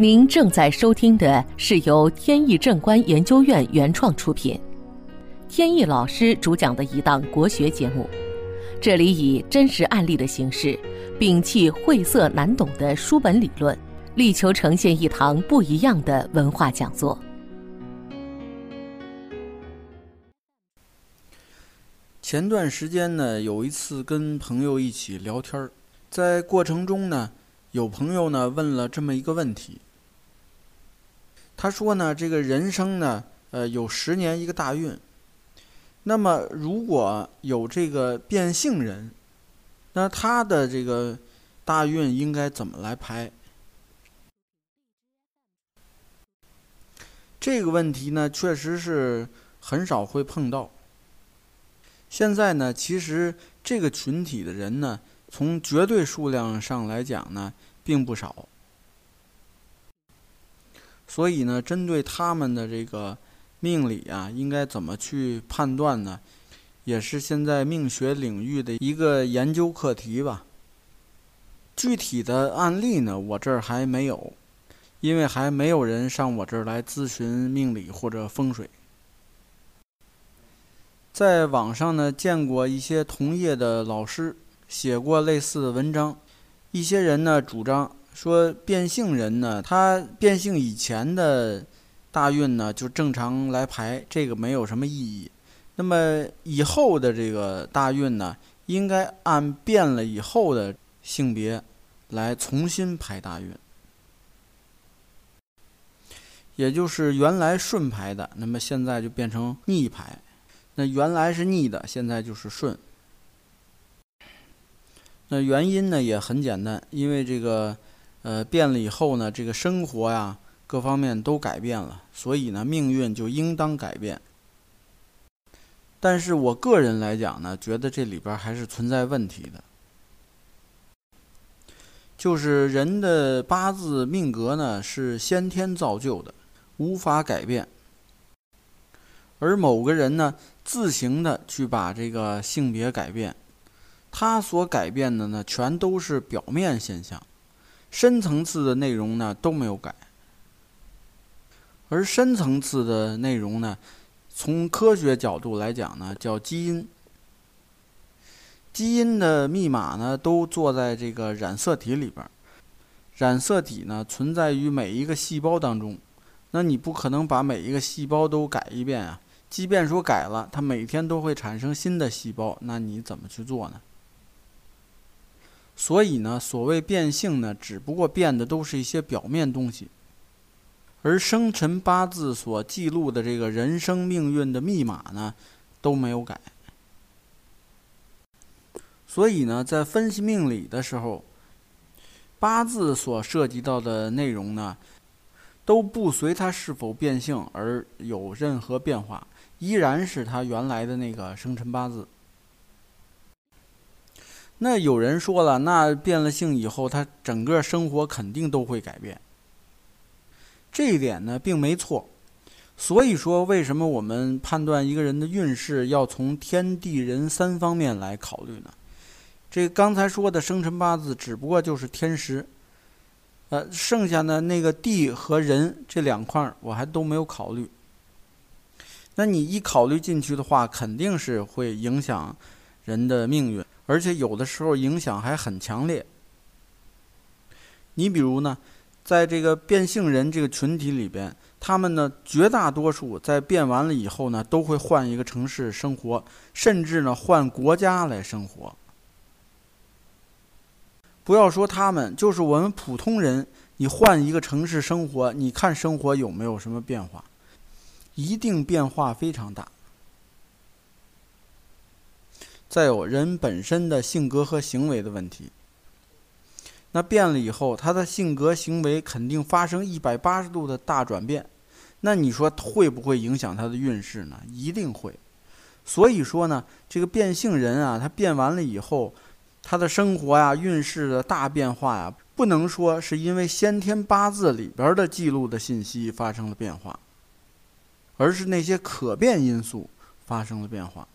您正在收听的是由天意正观研究院原创出品，天意老师主讲的一档国学节目。这里以真实案例的形式，摒弃晦涩难懂的书本理论，力求呈现一堂不一样的文化讲座。前段时间呢，有一次跟朋友一起聊天，在过程中呢，有朋友呢问了这么一个问题。他说呢，这个人生呢，呃，有十年一个大运。那么，如果有这个变性人，那他的这个大运应该怎么来排？这个问题呢，确实是很少会碰到。现在呢，其实这个群体的人呢，从绝对数量上来讲呢，并不少。所以呢，针对他们的这个命理啊，应该怎么去判断呢？也是现在命学领域的一个研究课题吧。具体的案例呢，我这儿还没有，因为还没有人上我这儿来咨询命理或者风水。在网上呢，见过一些同业的老师写过类似的文章，一些人呢主张。说变性人呢，他变性以前的大运呢就正常来排，这个没有什么意义。那么以后的这个大运呢，应该按变了以后的性别来重新排大运，也就是原来顺排的，那么现在就变成逆排。那原来是逆的，现在就是顺。那原因呢也很简单，因为这个。呃，变了以后呢，这个生活呀，各方面都改变了，所以呢，命运就应当改变。但是我个人来讲呢，觉得这里边还是存在问题的，就是人的八字命格呢是先天造就的，无法改变，而某个人呢自行的去把这个性别改变，他所改变的呢，全都是表面现象。深层次的内容呢都没有改，而深层次的内容呢，从科学角度来讲呢，叫基因。基因的密码呢都坐在这个染色体里边儿，染色体呢存在于每一个细胞当中，那你不可能把每一个细胞都改一遍啊。即便说改了，它每天都会产生新的细胞，那你怎么去做呢？所以呢，所谓变性呢，只不过变的都是一些表面东西，而生辰八字所记录的这个人生命运的密码呢，都没有改。所以呢，在分析命理的时候，八字所涉及到的内容呢，都不随它是否变性而有任何变化，依然是它原来的那个生辰八字。那有人说了，那变了性以后，他整个生活肯定都会改变。这一点呢，并没错。所以说，为什么我们判断一个人的运势要从天地人三方面来考虑呢？这刚才说的生辰八字只不过就是天时，呃，剩下的那个地和人这两块我还都没有考虑。那你一考虑进去的话，肯定是会影响人的命运。而且有的时候影响还很强烈。你比如呢，在这个变性人这个群体里边，他们呢绝大多数在变完了以后呢，都会换一个城市生活，甚至呢换国家来生活。不要说他们，就是我们普通人，你换一个城市生活，你看生活有没有什么变化？一定变化非常大。再有人本身的性格和行为的问题，那变了以后，他的性格行为肯定发生一百八十度的大转变，那你说会不会影响他的运势呢？一定会。所以说呢，这个变性人啊，他变完了以后，他的生活呀、运势的大变化呀，不能说是因为先天八字里边的记录的信息发生了变化，而是那些可变因素发生了变化。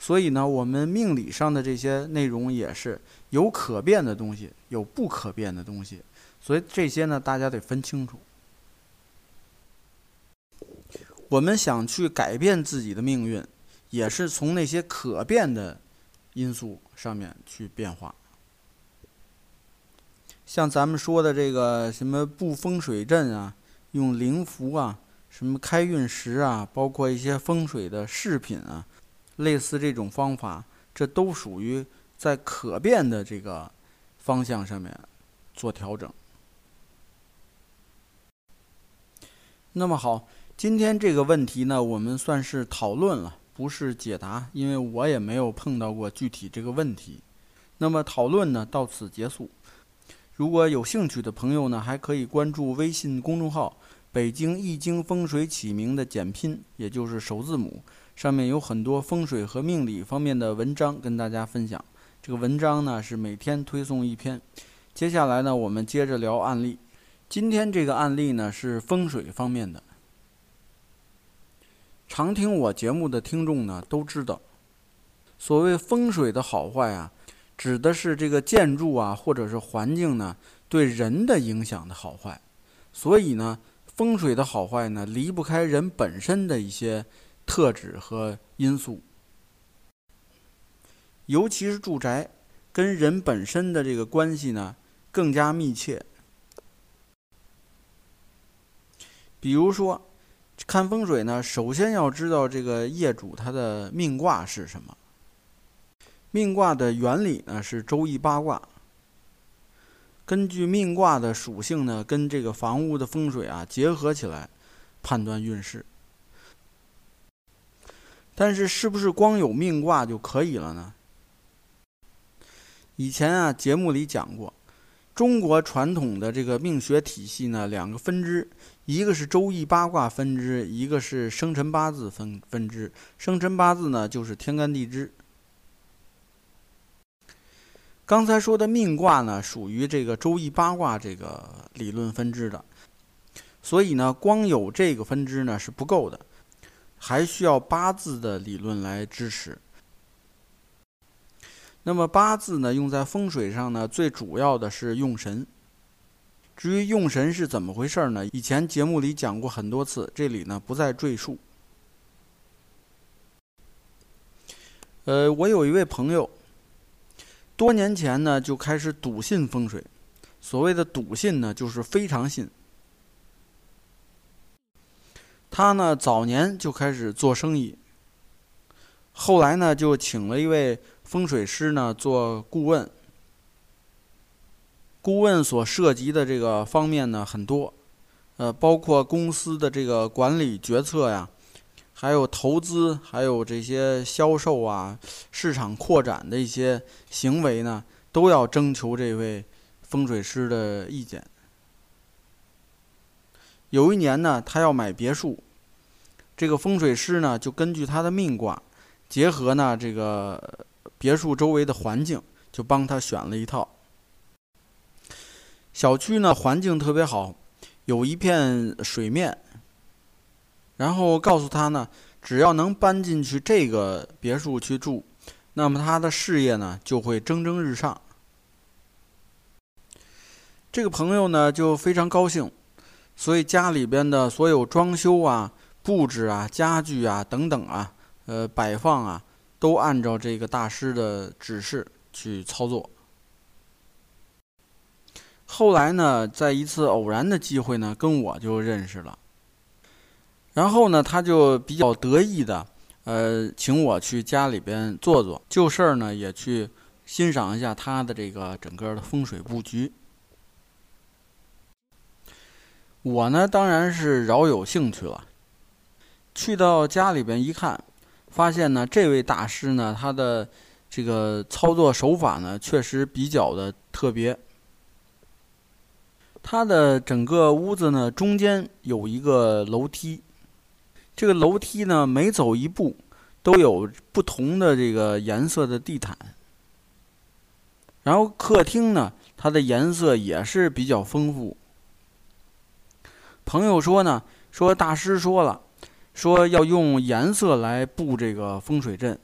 所以呢，我们命理上的这些内容也是有可变的东西，有不可变的东西，所以这些呢，大家得分清楚。我们想去改变自己的命运，也是从那些可变的因素上面去变化。像咱们说的这个什么布风水阵啊，用灵符啊，什么开运石啊，包括一些风水的饰品啊，类似这种方法，这都属于在可变的这个方向上面做调整。那么好，今天这个问题呢，我们算是讨论了，不是解答，因为我也没有碰到过具体这个问题。那么讨论呢，到此结束。如果有兴趣的朋友呢，还可以关注微信公众号“北京易经风水起名”的简拼，也就是首字母，上面有很多风水和命理方面的文章跟大家分享。这个文章呢是每天推送一篇。接下来呢，我们接着聊案例。今天这个案例呢是风水方面的。常听我节目的听众呢都知道，所谓风水的好坏啊。指的是这个建筑啊，或者是环境呢，对人的影响的好坏。所以呢，风水的好坏呢，离不开人本身的一些特质和因素。尤其是住宅，跟人本身的这个关系呢，更加密切。比如说，看风水呢，首先要知道这个业主他的命卦是什么。命卦的原理呢是周易八卦，根据命卦的属性呢，跟这个房屋的风水啊结合起来判断运势。但是是不是光有命卦就可以了呢？以前啊节目里讲过，中国传统的这个命学体系呢两个分支，一个是周易八卦分支，一个是生辰八字分分支。生辰八字呢就是天干地支。刚才说的命卦呢，属于这个周易八卦这个理论分支的，所以呢，光有这个分支呢是不够的，还需要八字的理论来支持。那么八字呢，用在风水上呢，最主要的是用神。至于用神是怎么回事呢？以前节目里讲过很多次，这里呢不再赘述。呃，我有一位朋友。多年前呢，就开始笃信风水。所谓的笃信呢，就是非常信。他呢，早年就开始做生意，后来呢，就请了一位风水师呢做顾问。顾问所涉及的这个方面呢很多，呃，包括公司的这个管理决策呀。还有投资，还有这些销售啊，市场扩展的一些行为呢，都要征求这位风水师的意见。有一年呢，他要买别墅，这个风水师呢就根据他的命卦，结合呢这个别墅周围的环境，就帮他选了一套。小区呢环境特别好，有一片水面。然后告诉他呢，只要能搬进去这个别墅去住，那么他的事业呢就会蒸蒸日上。这个朋友呢就非常高兴，所以家里边的所有装修啊、布置啊、家具啊等等啊，呃，摆放啊，都按照这个大师的指示去操作。后来呢，在一次偶然的机会呢，跟我就认识了。然后呢，他就比较得意的，呃，请我去家里边坐坐，就事儿呢也去欣赏一下他的这个整个的风水布局。我呢当然是饶有兴趣了，去到家里边一看，发现呢这位大师呢他的这个操作手法呢确实比较的特别。他的整个屋子呢中间有一个楼梯。这个楼梯呢，每走一步都有不同的这个颜色的地毯。然后客厅呢，它的颜色也是比较丰富。朋友说呢，说大师说了，说要用颜色来布这个风水阵。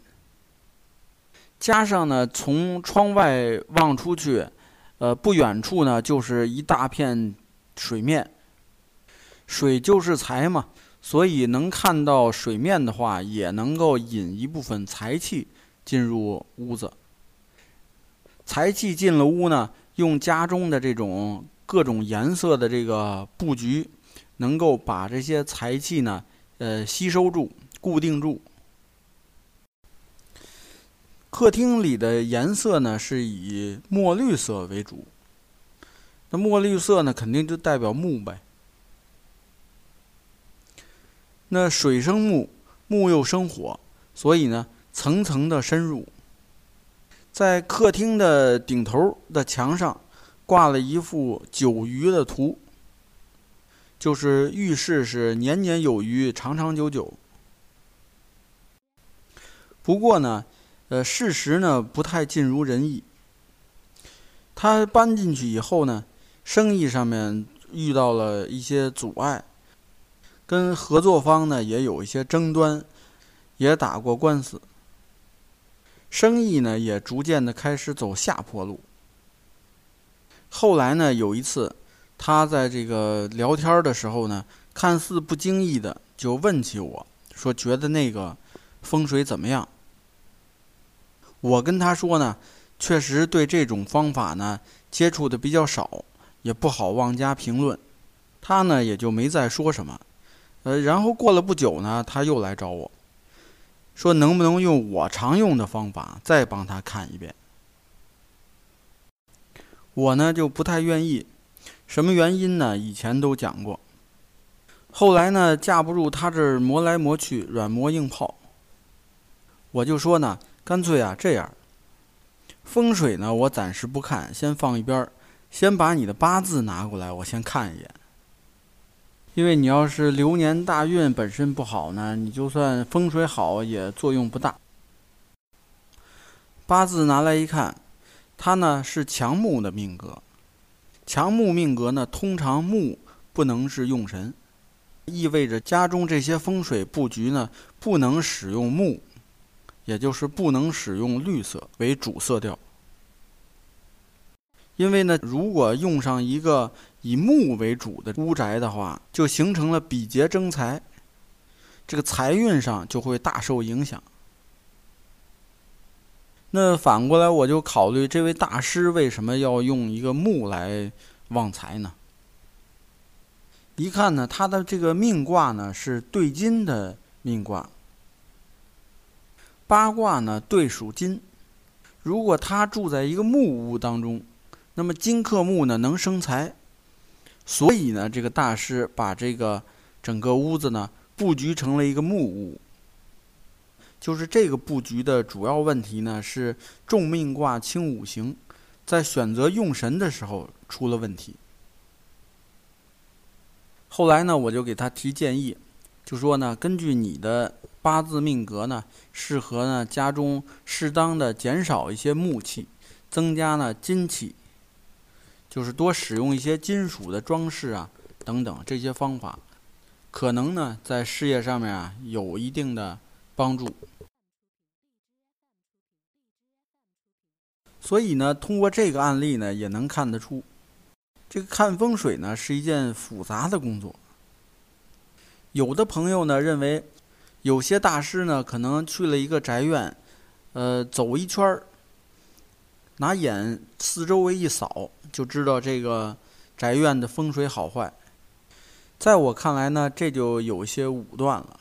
加上呢，从窗外望出去，呃，不远处呢就是一大片水面。水就是财嘛，所以能看到水面的话，也能够引一部分财气进入屋子。财气进了屋呢，用家中的这种各种颜色的这个布局，能够把这些财气呢，呃，吸收住、固定住。客厅里的颜色呢，是以墨绿色为主。那墨绿色呢，肯定就代表木呗。那水生木，木又生火，所以呢，层层的深入。在客厅的顶头的墙上，挂了一幅九鱼的图，就是预示是年年有余，长长久久。不过呢。呃，事实呢不太尽如人意。他搬进去以后呢，生意上面遇到了一些阻碍，跟合作方呢也有一些争端，也打过官司，生意呢也逐渐的开始走下坡路。后来呢，有一次他在这个聊天的时候呢，看似不经意的就问起我说：“觉得那个风水怎么样？”我跟他说呢，确实对这种方法呢接触的比较少，也不好妄加评论。他呢也就没再说什么。呃，然后过了不久呢，他又来找我，说能不能用我常用的方法再帮他看一遍。我呢就不太愿意，什么原因呢？以前都讲过。后来呢架不住他这磨来磨去，软磨硬泡，我就说呢。干脆啊，这样，风水呢，我暂时不看，先放一边儿，先把你的八字拿过来，我先看一眼。因为你要是流年大运本身不好呢，你就算风水好也作用不大。八字拿来一看，他呢是强木的命格，强木命格呢，通常木不能是用神，意味着家中这些风水布局呢，不能使用木。也就是不能使用绿色为主色调，因为呢，如果用上一个以木为主的屋宅的话，就形成了比劫争财，这个财运上就会大受影响。那反过来，我就考虑这位大师为什么要用一个木来旺财呢？一看呢，他的这个命卦呢是对金的命卦。八卦呢对属金，如果他住在一个木屋当中，那么金克木呢能生财，所以呢这个大师把这个整个屋子呢布局成了一个木屋。就是这个布局的主要问题呢是重命卦轻五行，在选择用神的时候出了问题。后来呢我就给他提建议，就说呢根据你的。八字命格呢，适合呢家中适当的减少一些木气，增加呢金气，就是多使用一些金属的装饰啊等等这些方法，可能呢在事业上面啊有一定的帮助。所以呢，通过这个案例呢，也能看得出，这个看风水呢是一件复杂的工作。有的朋友呢认为。有些大师呢，可能去了一个宅院，呃，走一圈儿，拿眼四周围一扫，就知道这个宅院的风水好坏。在我看来呢，这就有些武断了。